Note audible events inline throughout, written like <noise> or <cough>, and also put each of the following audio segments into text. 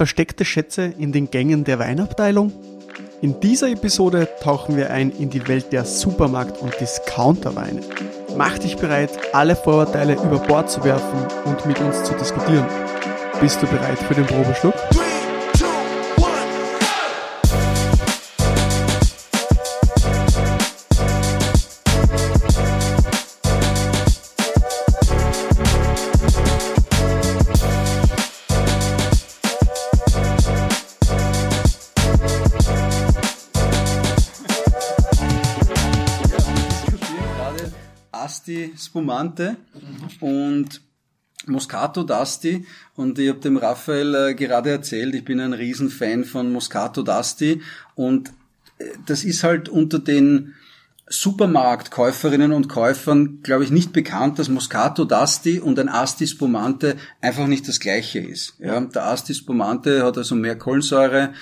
Versteckte Schätze in den Gängen der Weinabteilung? In dieser Episode tauchen wir ein in die Welt der Supermarkt- und Discounterweine. Mach dich bereit, alle Vorurteile über Bord zu werfen und mit uns zu diskutieren. Bist du bereit für den Probeschluck? Spumante und Moscato d'Asti und ich habe dem Raphael äh, gerade erzählt, ich bin ein Riesenfan von Moscato d'Asti und äh, das ist halt unter den Supermarktkäuferinnen und Käufern, glaube ich, nicht bekannt, dass Moscato d'Asti und ein Asti Spumante einfach nicht das gleiche ist. Ja, der Asti Spumante hat also mehr Kohlensäure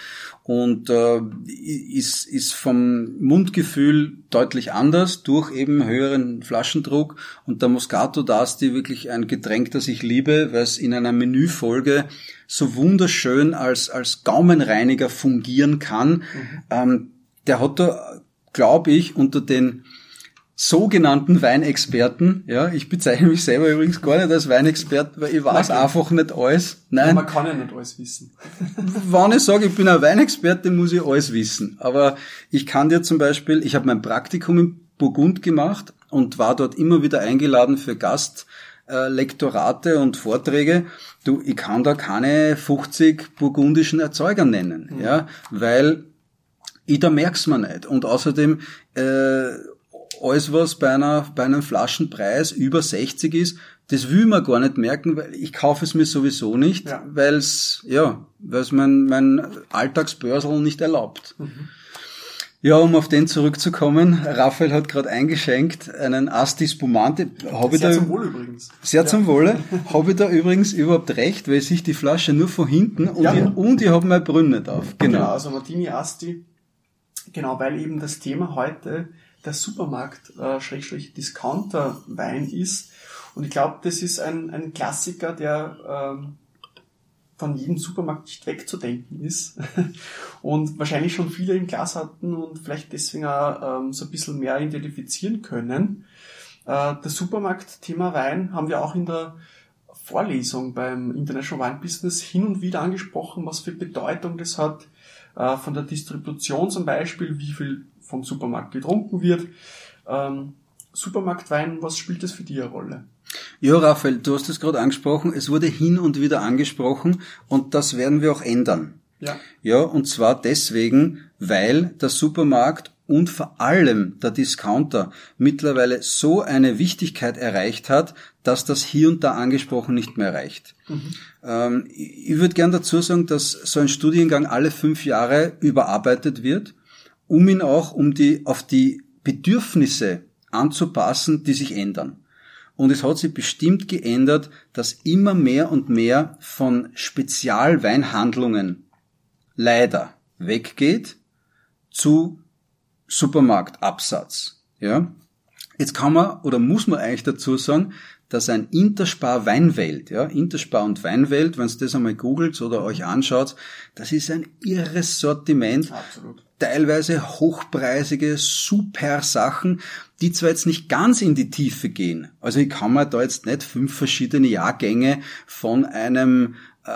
und äh, ist, ist vom Mundgefühl deutlich anders durch eben höheren Flaschendruck und der Moscato d'Asti wirklich ein Getränk, das ich liebe, weil es in einer Menüfolge so wunderschön als, als Gaumenreiniger fungieren kann. Mhm. Ähm, der hat da, glaube ich, unter den sogenannten Weinexperten, ja, ich bezeichne mich selber übrigens gar nicht als Weinexpert, weil ich weiß Nein. einfach nicht alles. Nein. Man kann ja nicht alles wissen. <laughs> Wenn ich sage, ich bin ein Weinexperte, muss ich alles wissen. Aber ich kann dir zum Beispiel, ich habe mein Praktikum in Burgund gemacht und war dort immer wieder eingeladen für Gastlektorate und Vorträge. Du, ich kann da keine 50 burgundischen Erzeuger nennen, mhm. ja, weil ich da merk's mir nicht. Und außerdem, äh, alles was bei einer, bei einem Flaschenpreis über 60 ist, das will man gar nicht merken, weil ich kaufe es mir sowieso nicht, ja. weil es, ja, weil es mein, mein Alltagsbörsel nicht erlaubt. Mhm. Ja, um auf den zurückzukommen, Raphael hat gerade eingeschenkt einen Asti Spumante. Hab sehr da, zum Wohle übrigens. Sehr ja. zum Wohle. <laughs> Habe ich da übrigens überhaupt recht, weil ich sich die Flasche nur von hinten und, ja. ich, und ich habe meine Brünne drauf. Genau. genau, also Martini Asti. Genau, weil eben das Thema heute der Supermarkt, äh, ist. Und ich glaube, das ist ein, ein Klassiker, der ähm, von jedem Supermarkt nicht wegzudenken ist. <laughs> und wahrscheinlich schon viele im Glas hatten und vielleicht deswegen auch ähm, so ein bisschen mehr identifizieren können. Äh, das Supermarkt-Thema Wein haben wir auch in der Vorlesung beim International Wine Business hin und wieder angesprochen, was für Bedeutung das hat, äh, von der Distribution zum Beispiel, wie viel vom Supermarkt getrunken wird. Ähm, Supermarktwein, was spielt das für dich eine Rolle? Ja, Raphael, du hast es gerade angesprochen. Es wurde hin und wieder angesprochen und das werden wir auch ändern. Ja. Ja, und zwar deswegen, weil der Supermarkt und vor allem der Discounter mittlerweile so eine Wichtigkeit erreicht hat, dass das hier und da angesprochen nicht mehr reicht. Mhm. Ähm, ich würde gern dazu sagen, dass so ein Studiengang alle fünf Jahre überarbeitet wird um ihn auch um die, auf die Bedürfnisse anzupassen, die sich ändern. Und es hat sich bestimmt geändert, dass immer mehr und mehr von Spezialweinhandlungen leider weggeht zu Supermarktabsatz. Ja? Jetzt kann man oder muss man eigentlich dazu sagen, dass ein Interspar Weinwelt, ja, Interspar und Weinwelt, wenn ihr das einmal googelt oder euch anschaut, das ist ein irres Sortiment. Absolut. Teilweise hochpreisige, super Sachen, die zwar jetzt nicht ganz in die Tiefe gehen. Also ich kann mir da jetzt nicht fünf verschiedene Jahrgänge von einem äh,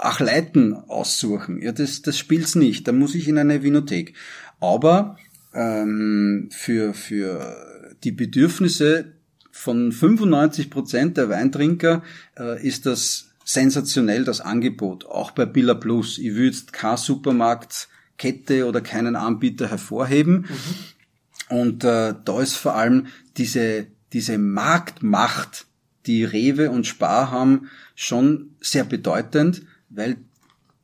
Achleiten aussuchen. Ja, das, das spielt's nicht. Da muss ich in eine Vinothek. Aber ähm, für, für die Bedürfnisse von 95 Prozent der Weintrinker äh, ist das sensationell, das Angebot. Auch bei Billa Plus. Ich würde jetzt keine Supermarktkette oder keinen Anbieter hervorheben. Mhm. Und äh, da ist vor allem diese, diese Marktmacht, die Rewe und Spar haben, schon sehr bedeutend, weil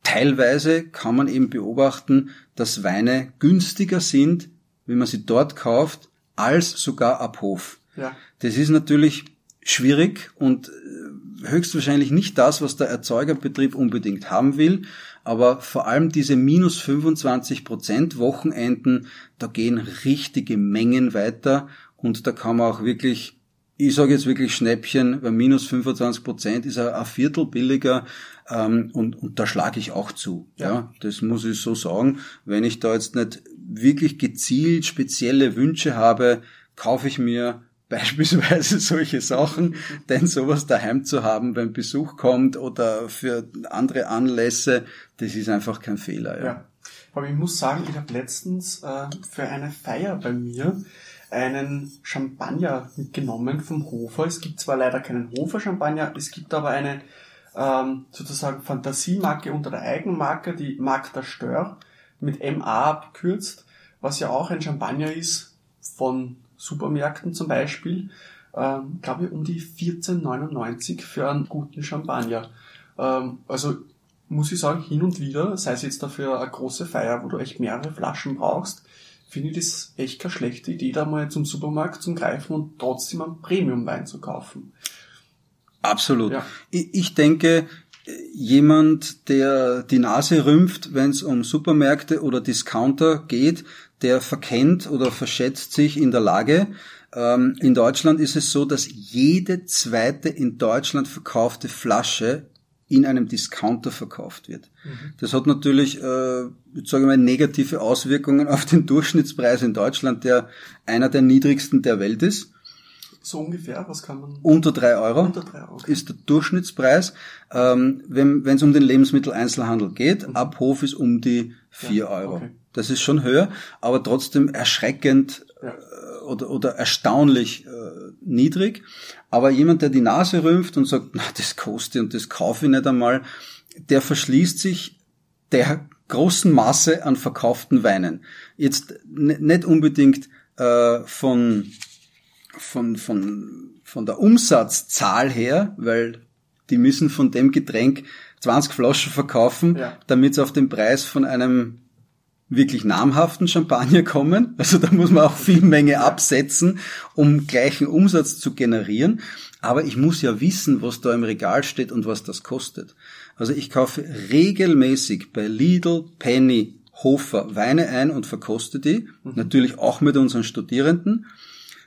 teilweise kann man eben beobachten, dass Weine günstiger sind, wenn man sie dort kauft, als sogar ab Hof. Ja. Das ist natürlich schwierig und äh, höchstwahrscheinlich nicht das, was der Erzeugerbetrieb unbedingt haben will. Aber vor allem diese minus 25 Prozent Wochenenden, da gehen richtige Mengen weiter und da kann man auch wirklich ich sage jetzt wirklich Schnäppchen, bei minus 25 Prozent ist er ein Viertel billiger ähm, und, und da schlage ich auch zu. Ja. ja. das muss ich so sagen. Wenn ich da jetzt nicht wirklich gezielt spezielle Wünsche habe, kaufe ich mir beispielsweise <laughs> solche Sachen, denn sowas daheim zu haben, wenn Besuch kommt oder für andere Anlässe, das ist einfach kein Fehler. Ja. ja. Aber ich muss sagen, ich habe letztens äh, für eine Feier bei mir einen Champagner mitgenommen vom Hofer. Es gibt zwar leider keinen Hofer-Champagner, es gibt aber eine ähm, sozusagen Fantasiemarke unter der Eigenmarke, die Marc der Stör, mit MA abgekürzt, was ja auch ein Champagner ist von Supermärkten zum Beispiel, ähm, glaube ich, um die 14,99 für einen guten Champagner. Ähm, also muss ich sagen, hin und wieder, sei es jetzt dafür eine große Feier, wo du echt mehrere Flaschen brauchst, finde ich das echt keine schlechte Idee, da mal zum Supermarkt zu greifen und trotzdem einen Premium-Wein zu kaufen. Absolut. Ja. Ich denke, jemand, der die Nase rümpft, wenn es um Supermärkte oder Discounter geht, der verkennt oder verschätzt sich in der Lage. Ähm, in Deutschland ist es so, dass jede zweite in Deutschland verkaufte Flasche in einem Discounter verkauft wird. Mhm. Das hat natürlich, äh, ich sage mal, negative Auswirkungen auf den Durchschnittspreis in Deutschland, der einer der niedrigsten der Welt ist. So ungefähr, was kann man? Unter drei Euro, Unter drei Euro. ist der Durchschnittspreis. Ähm, wenn es um den Lebensmitteleinzelhandel geht, mhm. ab Hof ist um die vier ja, Euro. Okay. Das ist schon höher, aber trotzdem erschreckend ja. äh, oder, oder erstaunlich äh, niedrig. Aber jemand, der die Nase rümpft und sagt, na, das kostet und das kaufe ich nicht einmal, der verschließt sich der großen Masse an verkauften Weinen. Jetzt nicht unbedingt äh, von von, von, von der Umsatzzahl her, weil die müssen von dem Getränk 20 Flaschen verkaufen, ja. damit sie auf den Preis von einem wirklich namhaften Champagner kommen. Also da muss man auch viel Menge absetzen, um gleichen Umsatz zu generieren. Aber ich muss ja wissen, was da im Regal steht und was das kostet. Also ich kaufe regelmäßig bei Lidl, Penny, Hofer Weine ein und verkoste die. Mhm. Natürlich auch mit unseren Studierenden.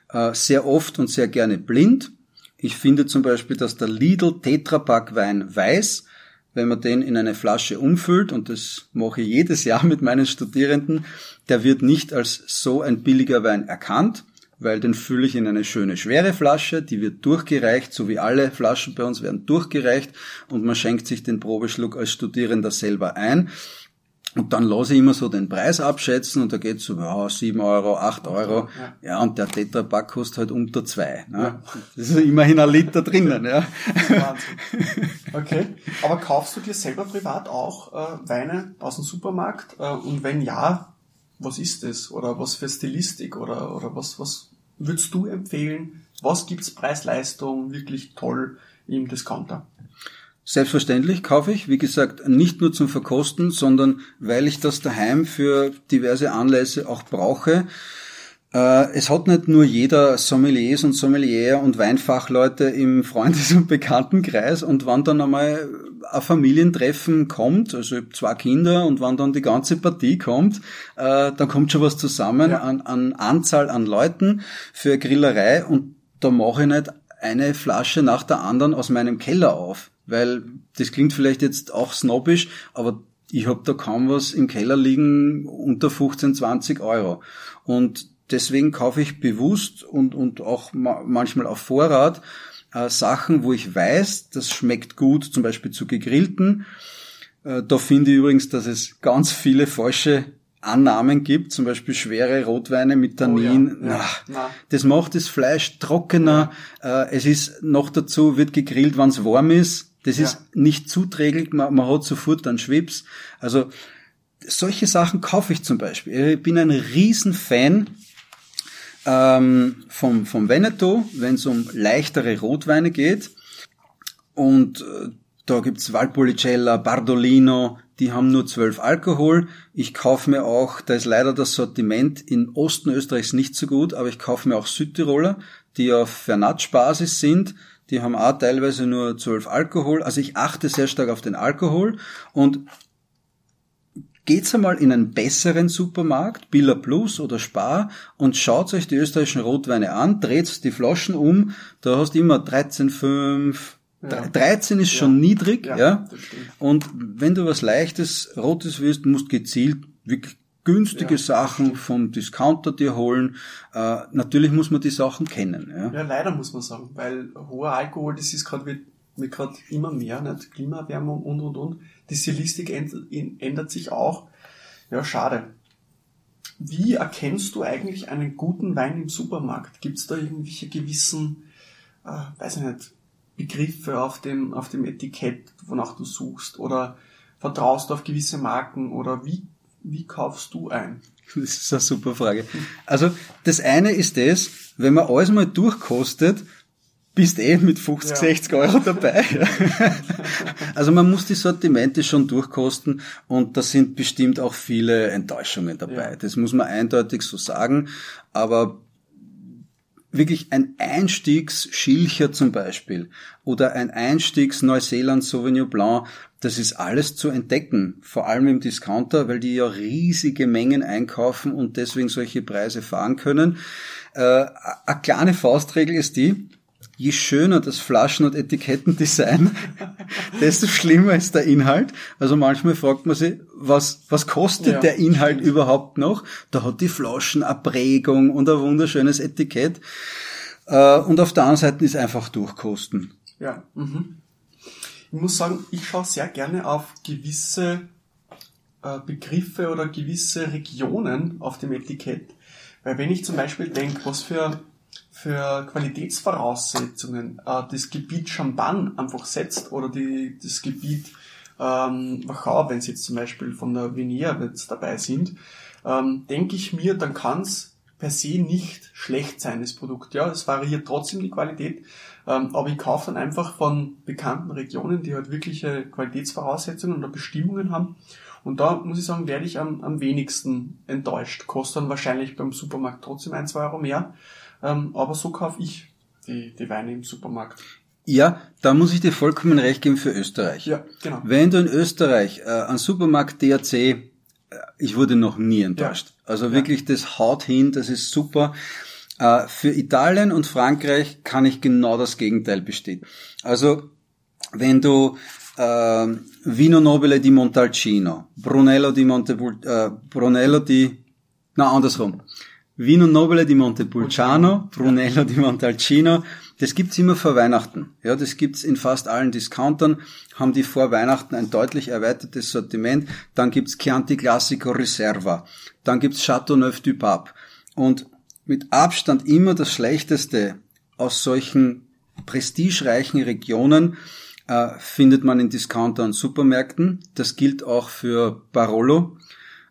Äh, sehr oft und sehr gerne blind. Ich finde zum Beispiel, dass der Lidl Tetrapack Wein weiß, wenn man den in eine Flasche umfüllt, und das mache ich jedes Jahr <laughs> mit meinen Studierenden, der wird nicht als so ein billiger Wein erkannt, weil den fülle ich in eine schöne schwere Flasche, die wird durchgereicht, so wie alle Flaschen bei uns werden durchgereicht und man schenkt sich den Probeschluck als Studierender selber ein. Und dann lasse ich immer so den Preis abschätzen und da geht's so, ja, 7 Euro, 8 Euro. Ja, ja und der Tetrapack kostet halt unter 2. Ne? Ja. Das ist immerhin ein Liter drinnen. Ja. Wahnsinn. Okay. Aber kaufst du dir selber privat auch äh, Weine aus dem Supermarkt? Äh, und wenn ja, was ist das? Oder was für Stilistik? Oder, oder was, was würdest du empfehlen? Was gibt's Preis-Leistung wirklich toll im Discounter? Selbstverständlich kaufe ich, wie gesagt, nicht nur zum Verkosten, sondern weil ich das daheim für diverse Anlässe auch brauche. Äh, es hat nicht nur jeder Sommeliers und Sommelier und Weinfachleute im Freundes- und Bekanntenkreis und wann dann einmal ein Familientreffen kommt, also zwei Kinder und wann dann die ganze Partie kommt, äh, dann kommt schon was zusammen ja. an, an Anzahl an Leuten für Grillerei und da mache ich nicht eine Flasche nach der anderen aus meinem Keller auf weil das klingt vielleicht jetzt auch snobbisch, aber ich habe da kaum was im Keller liegen unter 15, 20 Euro. Und deswegen kaufe ich bewusst und, und auch manchmal auf Vorrat äh, Sachen, wo ich weiß, das schmeckt gut, zum Beispiel zu gegrillten. Äh, da finde ich übrigens, dass es ganz viele falsche Annahmen gibt, zum Beispiel schwere Rotweine mit Tannin. Oh ja, ja, na, das macht das Fleisch trockener. Ja. Äh, es ist noch dazu, wird gegrillt, wenn es warm ist. Das ja. ist nicht zuträglich, man, man hat sofort dann Schwips. Also solche Sachen kaufe ich zum Beispiel. Ich bin ein Riesenfan ähm, vom, vom Veneto, wenn es um leichtere Rotweine geht. Und äh, da gibt's Valpolicella, Bardolino, die haben nur 12 Alkohol. Ich kaufe mir auch, da ist leider das Sortiment in Osten Österreichs nicht so gut, aber ich kaufe mir auch Südtiroler, die auf Vernatsch-Basis sind. Die haben auch teilweise nur 12 Alkohol. Also ich achte sehr stark auf den Alkohol und geht's einmal in einen besseren Supermarkt, Billa Plus oder Spar, und schaut euch die österreichischen Rotweine an, dreht die Flaschen um, da hast du immer 13,5, ja. 13 ist schon niedrig, ja. ja. Und wenn du was leichtes, rotes willst, musst gezielt wirklich günstige ja, Sachen vom Discounter dir holen. Äh, natürlich muss man die Sachen kennen. Ja. ja, leider muss man sagen, weil hoher Alkohol, das ist gerade wird, wird gerade immer mehr, nicht? Klimaerwärmung und und und. Die Stilistik ändert sich auch. Ja, schade. Wie erkennst du eigentlich einen guten Wein im Supermarkt? Gibt es da irgendwelche gewissen, äh, weiß ich nicht, Begriffe auf dem, auf dem Etikett, wonach du suchst? Oder vertraust du auf gewisse Marken? Oder wie, wie kaufst du ein? <laughs> Das ist eine super Frage. Also, das eine ist das, wenn man alles mal durchkostet, bist eh mit 50, ja. 60 Euro dabei. <laughs> also man muss die Sortimente schon durchkosten und da sind bestimmt auch viele Enttäuschungen dabei. Ja. Das muss man eindeutig so sagen. Aber wirklich ein Einstiegsschilcher zum Beispiel oder ein Einstiegs Neuseeland Sauvignon Blanc, das ist alles zu entdecken, vor allem im Discounter, weil die ja riesige Mengen einkaufen und deswegen solche Preise fahren können. Äh, eine kleine Faustregel ist die, je schöner das Flaschen- und Etikettendesign, <laughs> desto schlimmer ist der Inhalt. Also manchmal fragt man sich, was, was kostet ja. der Inhalt überhaupt noch? Da hat die Flaschen eine Prägung und ein wunderschönes Etikett. Äh, und auf der anderen Seite ist einfach durchkosten. Ja. Mhm. Ich muss sagen, ich schaue sehr gerne auf gewisse äh, Begriffe oder gewisse Regionen auf dem Etikett. Weil wenn ich zum Beispiel denke, was für für Qualitätsvoraussetzungen äh, das Gebiet Champagne einfach setzt oder die, das Gebiet ähm, Wachau, wenn sie jetzt zum Beispiel von der Venier dabei sind, ähm, denke ich mir, dann kann es per se nicht schlecht sein, das Produkt. Ja, es variiert trotzdem die Qualität, ähm, aber ich kaufe dann einfach von bekannten Regionen, die halt wirkliche Qualitätsvoraussetzungen oder Bestimmungen haben. Und da muss ich sagen, werde ich am, am wenigsten enttäuscht. Kostet dann wahrscheinlich beim Supermarkt trotzdem ein, zwei Euro mehr. Ähm, aber so kaufe ich die, die Weine im Supermarkt. Ja, da muss ich dir vollkommen recht geben für Österreich. Ja, genau. Wenn du in Österreich äh, an Supermarkt DRC, äh, ich wurde noch nie enttäuscht. Ja. Also wirklich, das haut hin, das ist super. Äh, für Italien und Frankreich kann ich genau das Gegenteil bestätigen. Also wenn du äh, Vino Nobile di Montalcino, Brunello di Monte, äh, Brunello di, na andersrum, Vino Nobile di Montepulciano, Brunello di Montalcino. Das gibt's immer vor Weihnachten. Ja, das gibt's in fast allen Discountern. Haben die vor Weihnachten ein deutlich erweitertes Sortiment. Dann gibt's Chianti Classico Reserva. Dann gibt's Chateauneuf du Pape. Und mit Abstand immer das Schlechteste aus solchen prestigereichen Regionen äh, findet man in Discounter und Supermärkten. Das gilt auch für Barolo.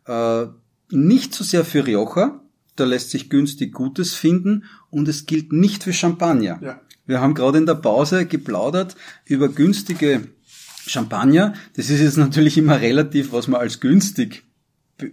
Äh, nicht so sehr für Rioja, da lässt sich günstig Gutes finden und es gilt nicht für Champagner. Ja. Wir haben gerade in der Pause geplaudert über günstige Champagner. Das ist jetzt natürlich immer relativ, was man als günstig be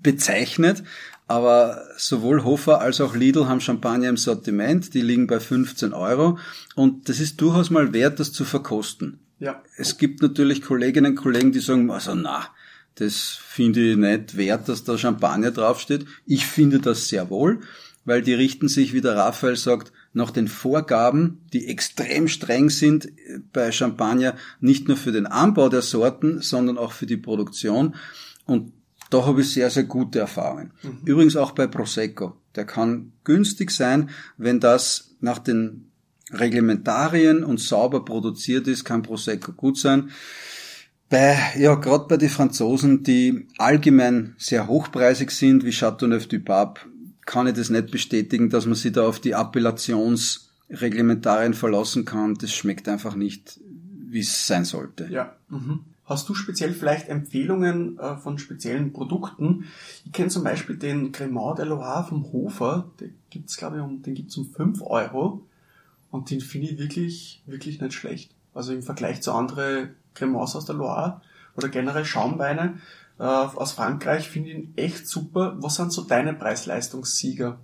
bezeichnet. Aber sowohl Hofer als auch Lidl haben Champagner im Sortiment. Die liegen bei 15 Euro. Und das ist durchaus mal wert, das zu verkosten. Ja. Es gibt natürlich Kolleginnen und Kollegen, die sagen, also na, das finde ich nicht wert, dass da Champagner draufsteht. Ich finde das sehr wohl, weil die richten sich, wie der Raphael sagt, nach den Vorgaben, die extrem streng sind bei Champagner, nicht nur für den Anbau der Sorten, sondern auch für die Produktion. Und da habe ich sehr, sehr gute Erfahrungen. Mhm. Übrigens auch bei Prosecco. Der kann günstig sein, wenn das nach den Reglementarien und sauber produziert ist, kann Prosecco gut sein. Bei, ja, gerade bei den Franzosen, die allgemein sehr hochpreisig sind, wie Chateauneuf du Pape, kann ich das nicht bestätigen, dass man sich da auf die Appellationsreglementarien verlassen kann. Das schmeckt einfach nicht, wie es sein sollte. Ja. Mhm. Hast du speziell vielleicht Empfehlungen äh, von speziellen Produkten? Ich kenne zum Beispiel den Cremant de Loire vom Hofer, den gibt's glaube ich um, den gibt's um fünf Euro und den finde ich wirklich, wirklich nicht schlecht. Also im Vergleich zu anderen Cremants aus der Loire oder generell Schaumweine äh, aus Frankreich finde ich ihn echt super. Was sind so deine Preis-Leistungssieger?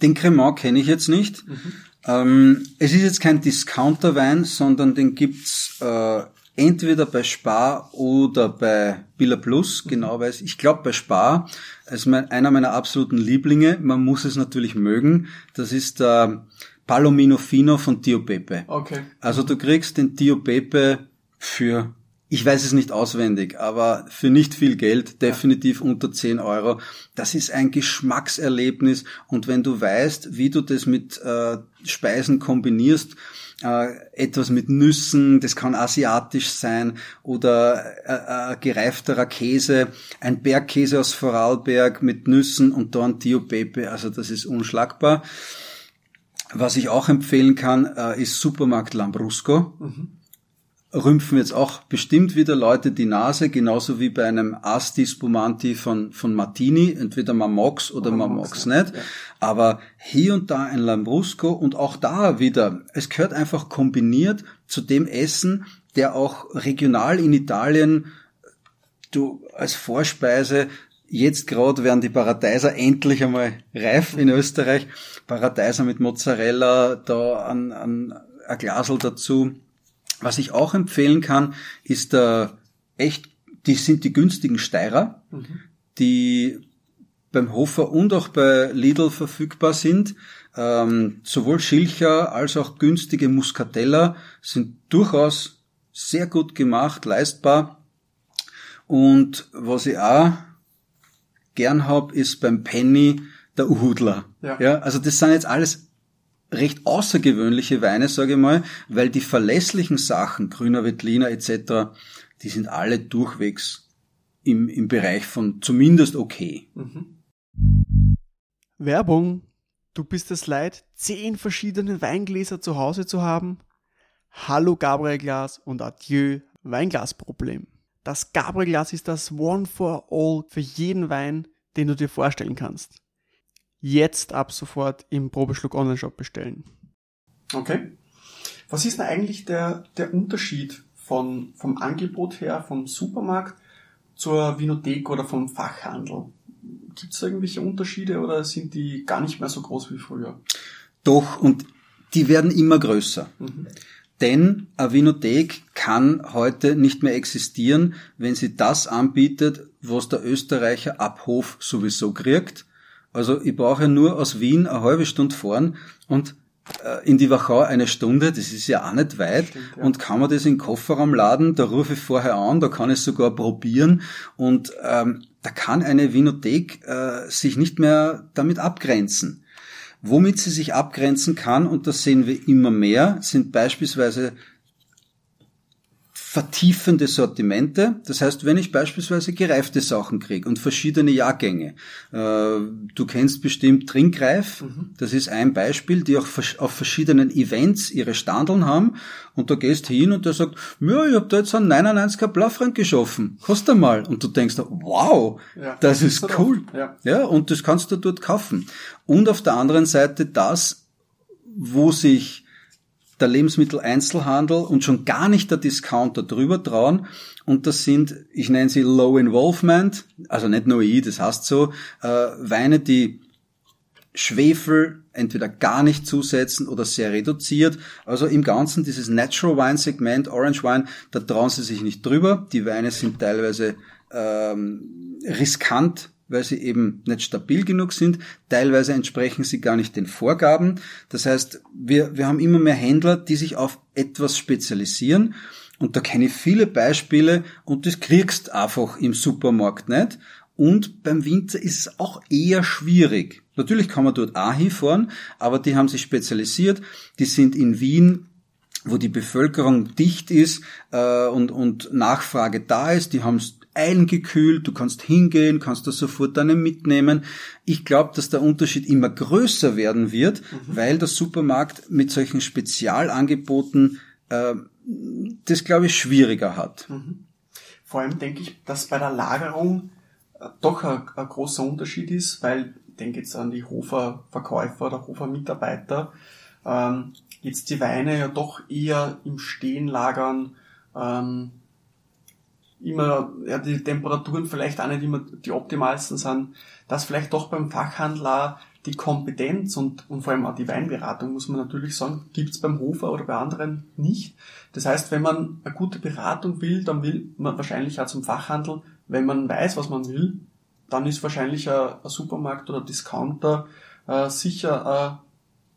Den Cremant kenne ich jetzt nicht. Mhm. Ähm, es ist jetzt kein Discounter-Wein, sondern den gibt's äh, entweder bei Spar oder bei Billa Plus, genau weiß ich glaube bei Spar, ist mein, einer meiner absoluten Lieblinge, man muss es natürlich mögen, das ist der Palomino Fino von Tio Pepe. Okay. Also du kriegst den Tio Pepe für, ich weiß es nicht auswendig, aber für nicht viel Geld, definitiv ja. unter 10 Euro. Das ist ein Geschmackserlebnis und wenn du weißt, wie du das mit äh, Speisen kombinierst, äh, etwas mit Nüssen, das kann asiatisch sein oder äh, äh, gereifterer Käse, ein Bergkäse aus Vorarlberg mit Nüssen und dann Tio Pepe, also das ist unschlagbar. Was ich auch empfehlen kann, äh, ist Supermarkt Lambrusco. Mhm rümpfen jetzt auch bestimmt wieder Leute die Nase, genauso wie bei einem Asti Spumanti von, von Martini. Entweder man mag's oder, oder man mag's nicht. Ja. Aber hier und da ein Lambrusco und auch da wieder, es gehört einfach kombiniert zu dem Essen, der auch regional in Italien du als Vorspeise Jetzt gerade werden die Paradeiser endlich einmal reif in Österreich. Paradeiser mit Mozzarella, da an, an ein Glasel dazu was ich auch empfehlen kann, ist der echt, die sind die günstigen Steirer, mhm. die beim Hofer und auch bei Lidl verfügbar sind. Ähm, sowohl Schilcher als auch günstige Muscatella sind durchaus sehr gut gemacht, leistbar. Und was ich auch gern hab, ist beim Penny der Uhudler. Ja. ja, also das sind jetzt alles recht außergewöhnliche Weine, sage ich mal, weil die verlässlichen Sachen, grüner Veltliner etc., die sind alle durchwegs im, im Bereich von zumindest okay. Mhm. Werbung. Du bist es leid, zehn verschiedene Weingläser zu Hause zu haben? Hallo Gabriel Glas und adieu Weinglasproblem. Das Gabriel Glas ist das One for All für jeden Wein, den du dir vorstellen kannst jetzt ab sofort im Probeschluck Online-Shop bestellen. Okay. Was ist denn eigentlich der, der Unterschied von, vom Angebot her, vom Supermarkt zur Vinothek oder vom Fachhandel? Gibt es irgendwelche Unterschiede oder sind die gar nicht mehr so groß wie früher? Doch, und die werden immer größer. Mhm. Denn eine Vinothek kann heute nicht mehr existieren, wenn sie das anbietet, was der Österreicher ab Hof sowieso kriegt also ich brauche nur aus Wien eine halbe Stunde fahren und äh, in die Wachau eine Stunde, das ist ja auch nicht weit Stimmt, ja. und kann man das in den Kofferraum laden, da rufe ich vorher an, da kann ich sogar probieren und ähm, da kann eine Vinothek äh, sich nicht mehr damit abgrenzen. Womit sie sich abgrenzen kann, und das sehen wir immer mehr, sind beispielsweise vertiefende Sortimente. Das heißt, wenn ich beispielsweise gereifte Sachen kriege und verschiedene Jahrgänge. Äh, du kennst bestimmt Trinkreif, mhm. das ist ein Beispiel, die auch auf verschiedenen Events ihre Standeln haben. Und da gehst hin und der sagt, ja, ich habe da jetzt einen 99er Blaufrank geschaffen, kostet mal. Und du denkst, wow, ja, das ist cool. Ja. ja, und das kannst du dort kaufen. Und auf der anderen Seite das, wo sich der Lebensmitteleinzelhandel und schon gar nicht der Discounter drüber trauen. Und das sind, ich nenne sie Low Involvement, also nicht nur ich, das heißt so, äh, Weine, die Schwefel entweder gar nicht zusetzen oder sehr reduziert. Also im Ganzen dieses Natural Wine Segment, Orange Wine, da trauen sie sich nicht drüber. Die Weine sind teilweise ähm, riskant weil sie eben nicht stabil genug sind. Teilweise entsprechen sie gar nicht den Vorgaben. Das heißt, wir, wir haben immer mehr Händler, die sich auf etwas spezialisieren. Und da kenne ich viele Beispiele und das kriegst einfach im Supermarkt nicht. Und beim Winter ist es auch eher schwierig. Natürlich kann man dort auch hinfahren, aber die haben sich spezialisiert. Die sind in Wien wo die Bevölkerung dicht ist äh, und, und Nachfrage da ist. Die haben eingekühlt, du kannst hingehen, kannst da sofort deine mitnehmen. Ich glaube, dass der Unterschied immer größer werden wird, mhm. weil der Supermarkt mit solchen Spezialangeboten äh, das, glaube ich, schwieriger hat. Mhm. Vor allem denke ich, dass bei der Lagerung äh, doch ein, ein, großer Unterschied ist, weil ich denke jetzt an die Hofer-Verkäufer oder Hofer-Mitarbeiter, ähm, jetzt die Weine ja doch eher im Stehen lagern, ähm, immer, ja, die Temperaturen vielleicht auch nicht immer die optimalsten sind, dass vielleicht doch beim Fachhandler die Kompetenz und, und vor allem auch die Weinberatung, muss man natürlich sagen, gibt's beim Hofer oder bei anderen nicht. Das heißt, wenn man eine gute Beratung will, dann will man wahrscheinlich auch zum Fachhandel. Wenn man weiß, was man will, dann ist wahrscheinlich ein, ein Supermarkt oder Discounter äh, sicher eine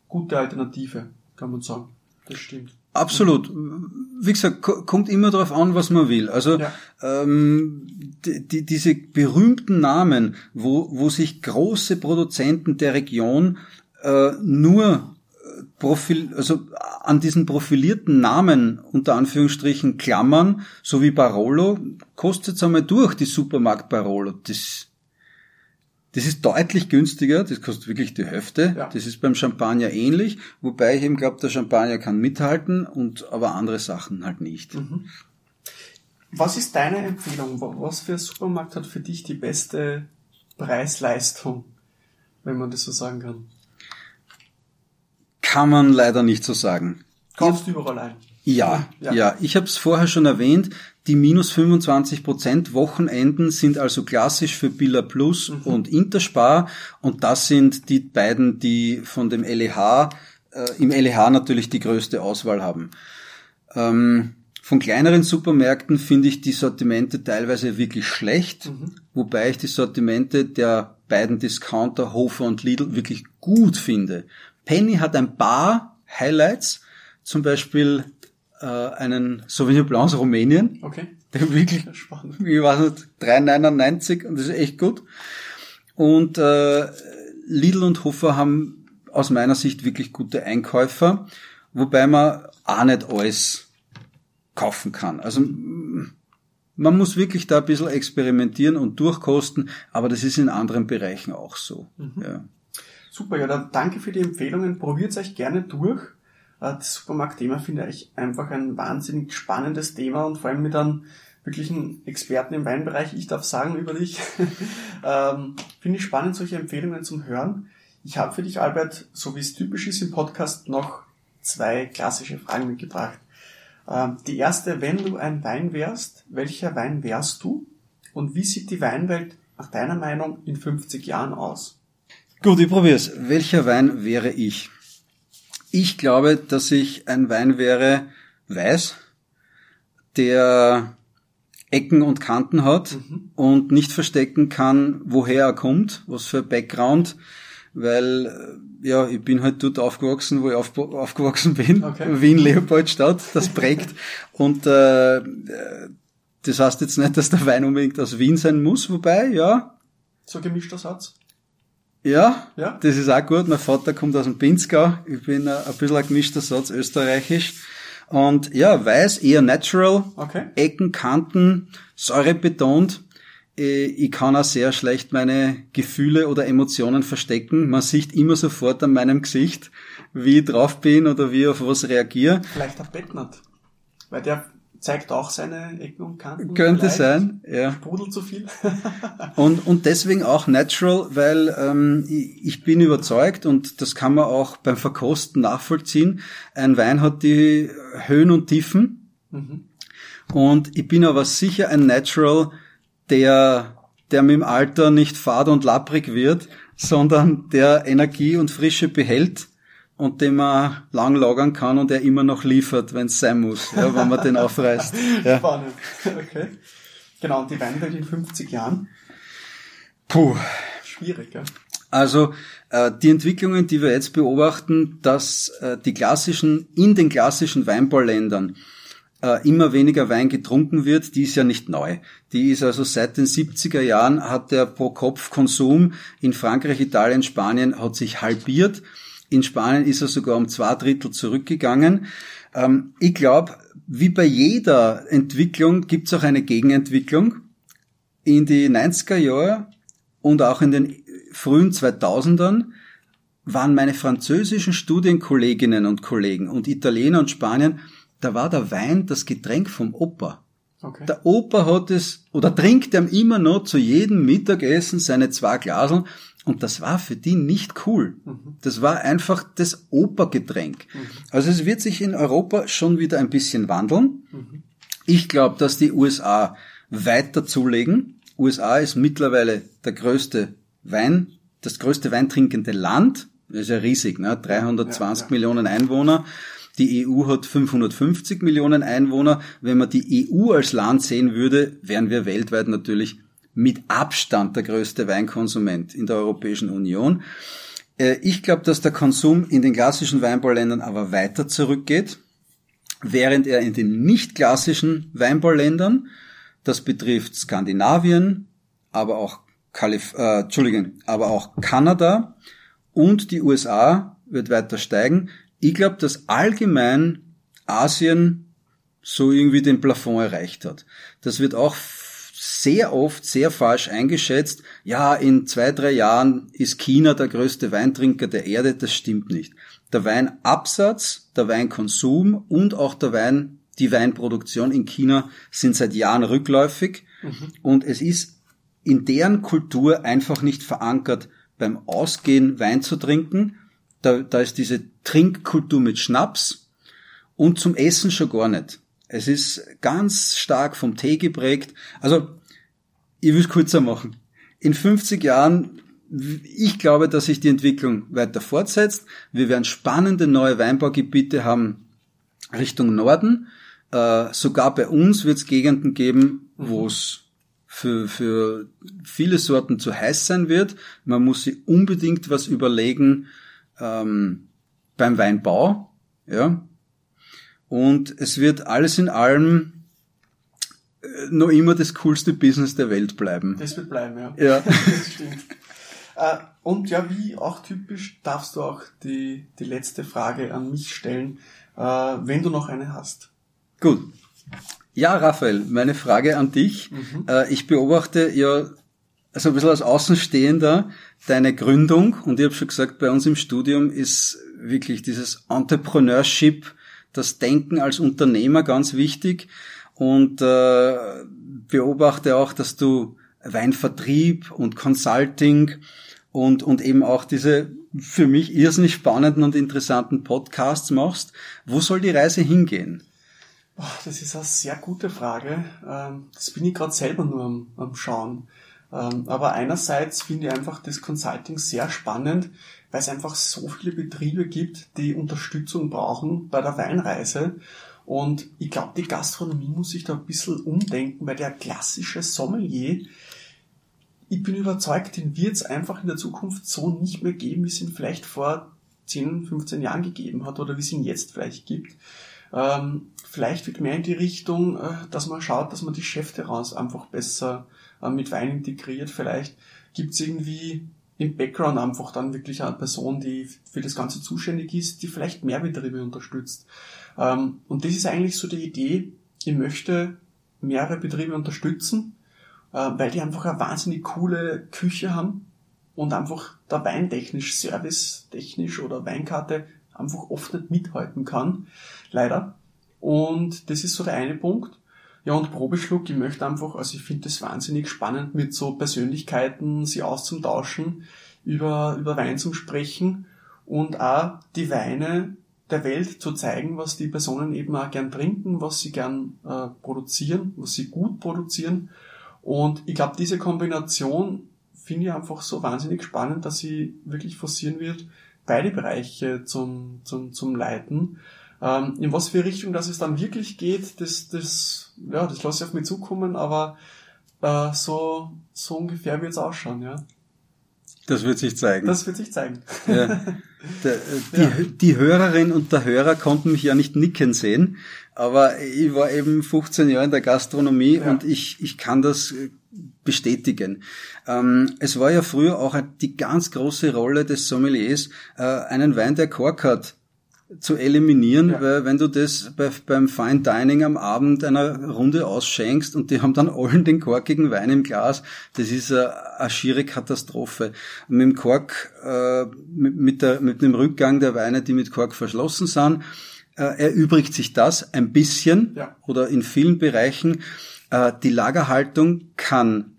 gute Alternative, kann man sagen. Das stimmt. Absolut. Wie gesagt, kommt immer darauf an, was man will. Also ja. ähm, die, die, diese berühmten Namen, wo, wo sich große Produzenten der Region äh, nur äh, profil, also an diesen profilierten Namen unter Anführungsstrichen klammern, so wie Barolo, kostet es einmal durch die Supermarkt Barolo. Das das ist deutlich günstiger, das kostet wirklich die Hälfte. Ja. Das ist beim Champagner ähnlich, wobei ich eben glaube, der Champagner kann mithalten und aber andere Sachen halt nicht. Mhm. Was ist deine Empfehlung? Was für ein Supermarkt hat für dich die beste Preis-Leistung, wenn man das so sagen kann? Kann man leider nicht so sagen. Kaufst du überall ein? Ja, ja, ja. Ich habe es vorher schon erwähnt. Die minus 25 Prozent Wochenenden sind also klassisch für Billa Plus mhm. und Interspar und das sind die beiden, die von dem LEH äh, im LEH natürlich die größte Auswahl haben. Ähm, von kleineren Supermärkten finde ich die Sortimente teilweise wirklich schlecht, mhm. wobei ich die Sortimente der beiden Discounter Hofer und Lidl wirklich gut finde. Penny hat ein paar Highlights, zum Beispiel äh, einen Sauvignon Blanc aus Rumänien. Okay. Der <laughs> wirklich, Spannend. ich weiß nicht, 3,99 und das ist echt gut. Und äh, Lidl und Hofer haben aus meiner Sicht wirklich gute Einkäufer, wobei man auch nicht alles kaufen kann. Also man muss wirklich da ein bisschen experimentieren und durchkosten, aber das ist in anderen Bereichen auch so. Mhm. Ja. Super, ja, dann danke für die Empfehlungen. Probiert euch gerne durch. Äh, das Supermarktthema finde ich einfach ein wahnsinnig spannendes Thema und vor allem mit einem wirklichen Experten im Weinbereich, ich darf sagen über dich, <laughs> ähm, finde ich spannend, solche Empfehlungen zum Hören. Ich habe für dich, Albert, so wie es typisch ist im Podcast, noch zwei klassische Fragen mitgebracht. Ähm, die erste, wenn du ein Wein wärst, welcher Wein wärst du? Und wie sieht die Weinwelt nach deiner Meinung in 50 Jahren aus? Gut, ich probier's. Welcher Wein wäre ich? Ich glaube, dass ich ein Wein wäre weiß, der Ecken und Kanten hat mhm. und nicht verstecken kann, woher er kommt, was für ein Background, weil äh, ja, ich bin halt dort aufgewachsen, wo ich auf, <laughs> aufgewachsen bin, okay. Wien Leopoldstadt, das prägt und äh, das heißt jetzt nicht, dass der Wein unbedingt aus Wien sein muss, wobei ja. So gemischter Satz. Ja, ja, das ist auch gut. Mein Vater kommt aus dem Pinzgau. Ich bin ein bisschen ein gemischter Satz, österreichisch. Und ja, weiß, eher natural. Okay. Ecken, Kanten, Säure betont. Ich kann auch sehr schlecht meine Gefühle oder Emotionen verstecken. Man sieht immer sofort an meinem Gesicht, wie ich drauf bin oder wie ich auf was reagiere. Vielleicht ein Bettnert. Weil der zeigt auch seine Ecken und Kanten. Könnte sein, ja. Sprudelt zu viel. <laughs> und, und deswegen auch natural, weil ähm, ich, ich bin überzeugt und das kann man auch beim Verkosten nachvollziehen. Ein Wein hat die Höhen und Tiefen. Mhm. Und ich bin aber sicher ein Natural, der, der mit dem Alter nicht fad und lapprig wird, sondern der Energie und Frische behält und den man lang lagern kann und er immer noch liefert, wenn es sein muss, ja, wenn man den aufreißt. <laughs> Ja. Spannend. Okay. Genau, und die Weinwelt in 50 Jahren? Puh. Schwierig, ja. Also äh, die Entwicklungen, die wir jetzt beobachten, dass äh, die klassischen, in den klassischen Weinbauländern äh, immer weniger Wein getrunken wird, die ist ja nicht neu. Die ist also seit den 70er Jahren hat der Pro-Kopf-Konsum in Frankreich, Italien, Spanien hat sich halbiert in Spanien ist er sogar um zwei Drittel zurückgegangen. Ähm, ich glaube, wie bei jeder Entwicklung gibt es auch eine Gegenentwicklung. In die 90er Jahre und auch in den frühen 2000ern waren meine französischen Studienkolleginnen und Kollegen und Italiener und Spanien, da war der Wein das Getränk vom Opa. Okay. Der Opa hat es oder trinkt ihm immer noch zu jedem Mittagessen seine zwei Glaseln und das war für die nicht cool. Mhm. Das war einfach das Opergetränk. Mhm. Also es wird sich in Europa schon wieder ein bisschen wandeln. Mhm. Ich glaube, dass die USA weiter zulegen. USA ist mittlerweile der größte Wein das größte weintrinkende Land, das ist ja riesig, ne? 320 ja, ja. Millionen Einwohner. Die EU hat 550 Millionen Einwohner. Wenn man die EU als Land sehen würde, wären wir weltweit natürlich mit Abstand der größte Weinkonsument in der Europäischen Union. Äh, ich glaube, dass der Konsum in den klassischen Weinbauländern aber weiter zurückgeht, während er in den nicht klassischen Weinbauländern, das betrifft Skandinavien, aber auch Kalif äh, Entschuldigung, aber auch Kanada und die USA wird weiter steigen. Ich glaube, dass allgemein Asien so irgendwie den Plafond erreicht hat. Das wird auch sehr oft sehr falsch eingeschätzt. Ja, in zwei, drei Jahren ist China der größte Weintrinker der Erde. Das stimmt nicht. Der Weinabsatz, der Weinkonsum und auch der Wein, die Weinproduktion in China sind seit Jahren rückläufig. Mhm. Und es ist in deren Kultur einfach nicht verankert, beim Ausgehen Wein zu trinken. Da, da ist diese Trinkkultur mit Schnaps und zum Essen schon gar nicht. Es ist ganz stark vom Tee geprägt. Also, ich will es kurzer machen. In 50 Jahren, ich glaube, dass sich die Entwicklung weiter fortsetzt. Wir werden spannende neue Weinbaugebiete haben Richtung Norden. Äh, sogar bei uns wird es Gegenden geben, mhm. wo es für, für viele Sorten zu heiß sein wird. Man muss sich unbedingt was überlegen ähm, beim Weinbau. Ja, und es wird alles in allem äh, noch immer das coolste Business der Welt bleiben. Das wird bleiben, ja. Ja. <laughs> das stimmt. Äh, und ja, wie auch typisch, darfst du auch die, die letzte Frage an mich stellen, äh, wenn du noch eine hast. Gut. Ja, Raphael, meine Frage an dich. Mhm. Ich beobachte ja also ein bisschen als Außenstehender deine Gründung und ich habe schon gesagt, bei uns im Studium ist wirklich dieses Entrepreneurship das Denken als Unternehmer ganz wichtig und äh, beobachte auch, dass du Weinvertrieb und Consulting und, und eben auch diese für mich irrsinnig spannenden und interessanten Podcasts machst. Wo soll die Reise hingehen? Das ist eine sehr gute Frage. Ähm, das bin ich gerade selber nur am, am Schauen. Ähm, aber einerseits finde ich einfach das Consulting sehr spannend, weil es einfach so viele Betriebe gibt, die Unterstützung brauchen bei der Weinreise. Und ich glaube, die Gastronomie muss sich da ein bisschen umdenken, weil der klassische Sommelier, ich bin überzeugt, den wird es einfach in der Zukunft so nicht mehr geben, wie es ihn vielleicht vor 10, 15 Jahren gegeben hat oder wie es ihn jetzt vielleicht gibt. Ähm, vielleicht wird mehr in die Richtung, äh, dass man schaut, dass man die Chefte raus einfach besser äh, mit Wein integriert. Vielleicht gibt es irgendwie im Background einfach dann wirklich eine Person, die für das Ganze zuständig ist, die vielleicht mehr Betriebe unterstützt. Ähm, und das ist eigentlich so die Idee, ich möchte mehrere Betriebe unterstützen, äh, weil die einfach eine wahnsinnig coole Küche haben und einfach da weintechnisch, servicetechnisch oder Weinkarte einfach oft nicht mithalten kann. Leider. Und das ist so der eine Punkt. Ja, und Probeschluck, ich möchte einfach, also ich finde das wahnsinnig spannend, mit so Persönlichkeiten sie auszutauschen, über, über Wein zu sprechen und auch die Weine der Welt zu zeigen, was die Personen eben auch gern trinken, was sie gern äh, produzieren, was sie gut produzieren. Und ich glaube, diese Kombination finde ich einfach so wahnsinnig spannend, dass sie wirklich forcieren wird, beide Bereiche zum, zum, zum Leiten. Ähm, in was für Richtung das es dann wirklich geht, das, das, ja, das lasse ich auf mich zukommen, aber äh, so, so ungefähr wird es ausschauen, ja. Das wird sich zeigen. Das wird sich zeigen. Ja. Äh, die, ja. die Hörerin und der Hörer konnten mich ja nicht nicken sehen, aber ich war eben 15 Jahre in der Gastronomie ja. und ich, ich kann das äh, bestätigen. Ähm, es war ja früher auch die ganz große Rolle des Sommeliers, äh, einen Wein, der Kork hat, zu eliminieren, ja. weil wenn du das bei, beim Fine Dining am Abend einer Runde ausschenkst und die haben dann allen den korkigen Wein im Glas, das ist eine, eine schiere Katastrophe. Mit dem Kork, äh, mit, mit, der, mit dem Rückgang der Weine, die mit Kork verschlossen sind, äh, erübrigt sich das ein bisschen ja. oder in vielen Bereichen. Äh, die Lagerhaltung kann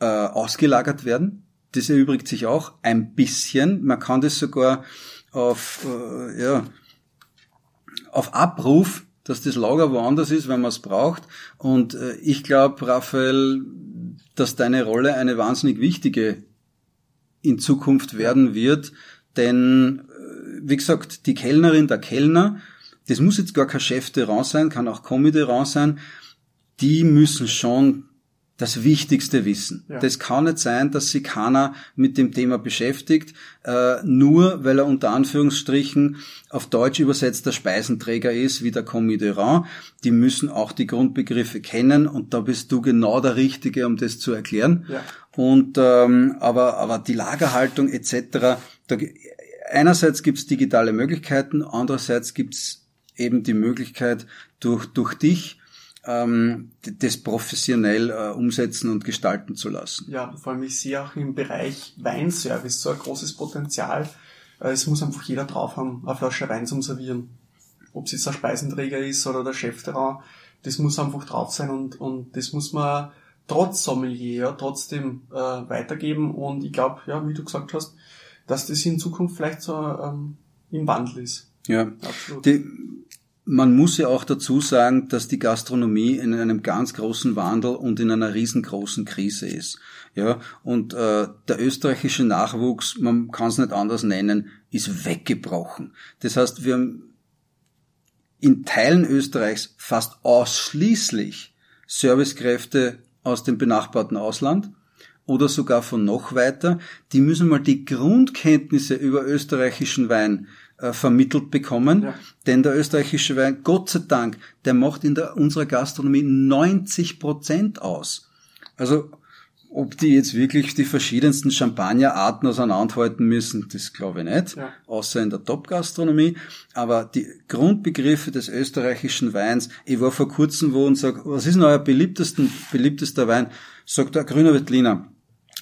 äh, ausgelagert werden. Das erübrigt sich auch ein bisschen. Man kann das sogar auf, äh, ja, auf Abruf, dass das Lager woanders ist, wenn man es braucht. Und äh, ich glaube, Raphael, dass deine Rolle eine wahnsinnig wichtige in Zukunft werden wird, denn äh, wie gesagt, die Kellnerin, der Kellner, das muss jetzt gar kein Chef-Terrain sein, kann auch Comedy-Terrain sein, die müssen schon das Wichtigste wissen. Ja. Das kann nicht sein, dass sich keiner mit dem Thema beschäftigt, äh, nur weil er unter Anführungsstrichen auf Deutsch übersetzt der Speisenträger ist, wie der Commis de Rang. Die müssen auch die Grundbegriffe kennen und da bist du genau der Richtige, um das zu erklären. Ja. Und ähm, aber aber die Lagerhaltung etc. Da, einerseits gibt's digitale Möglichkeiten, andererseits gibt's eben die Möglichkeit durch durch dich ähm, das professionell äh, umsetzen und gestalten zu lassen. Ja, vor allem ich sehe auch im Bereich Weinservice so ein großes Potenzial. Äh, es muss einfach jeder drauf haben, eine Flasche Wein zum Servieren. Ob es jetzt ein Speisenträger ist oder der Chefterrain, das muss einfach drauf sein und, und das muss man trotz Sommelier ja, trotzdem äh, weitergeben und ich glaube, ja, wie du gesagt hast, dass das in Zukunft vielleicht so ähm, im Wandel ist. Ja, Absolut. Die, man muss ja auch dazu sagen, dass die Gastronomie in einem ganz großen Wandel und in einer riesengroßen Krise ist. Ja, und äh, der österreichische Nachwuchs, man kann es nicht anders nennen, ist weggebrochen. Das heißt, wir haben in Teilen Österreichs fast ausschließlich Servicekräfte aus dem benachbarten Ausland oder sogar von noch weiter. Die müssen mal die Grundkenntnisse über österreichischen Wein äh, vermittelt bekommen. Ja. Denn der österreichische Wein, Gott sei Dank, der macht in der, unserer Gastronomie 90 Prozent aus. Also ob die jetzt wirklich die verschiedensten Champagnerarten auseinanderhalten müssen, das glaube ich nicht, ja. außer in der Top-Gastronomie. Aber die Grundbegriffe des österreichischen Weins, ich war vor kurzem wo und sag, was ist denn euer beliebtesten, beliebtester Wein? Sagt der grüner Wettliner.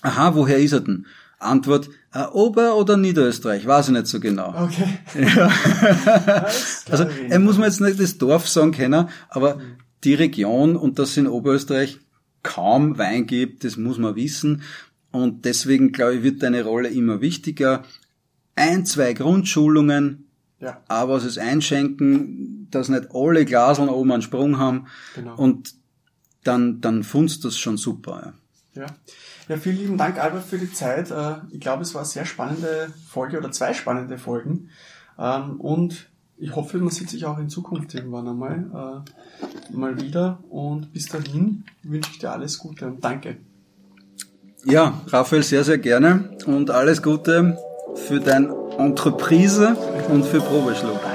Aha, woher ist er denn? Antwort, äh, Ober- oder Niederösterreich, weiß ich nicht so genau. Okay. <laughs> Ja. also, er muss man jetzt nicht das Dorf sagen können, aber mhm. die Region und dass es in Oberösterreich kaum Wein gibt, das muss man wissen. Und deswegen, glaube ich, wird deine Rolle immer wichtiger. Ein, zwei Grundschulungen, ja. aber es ist einschenken, dass nicht alle Glaseln oben einen Sprung haben. Genau. Und dann, dann funzt das schon super. Ja. Ja. Ja, vielen lieben Dank, Albert, für die Zeit. Äh, ich glaube, es war eine sehr spannende Folge oder zwei spannende Folgen. Ähm, und ich hoffe, man sieht sich auch in Zukunft irgendwann einmal äh, mal wieder. Und bis dahin wünsche ich dir alles Gute und danke. Ja, Raphael, sehr, sehr gerne und alles Gute für dein Entreprise und für Probeschluck.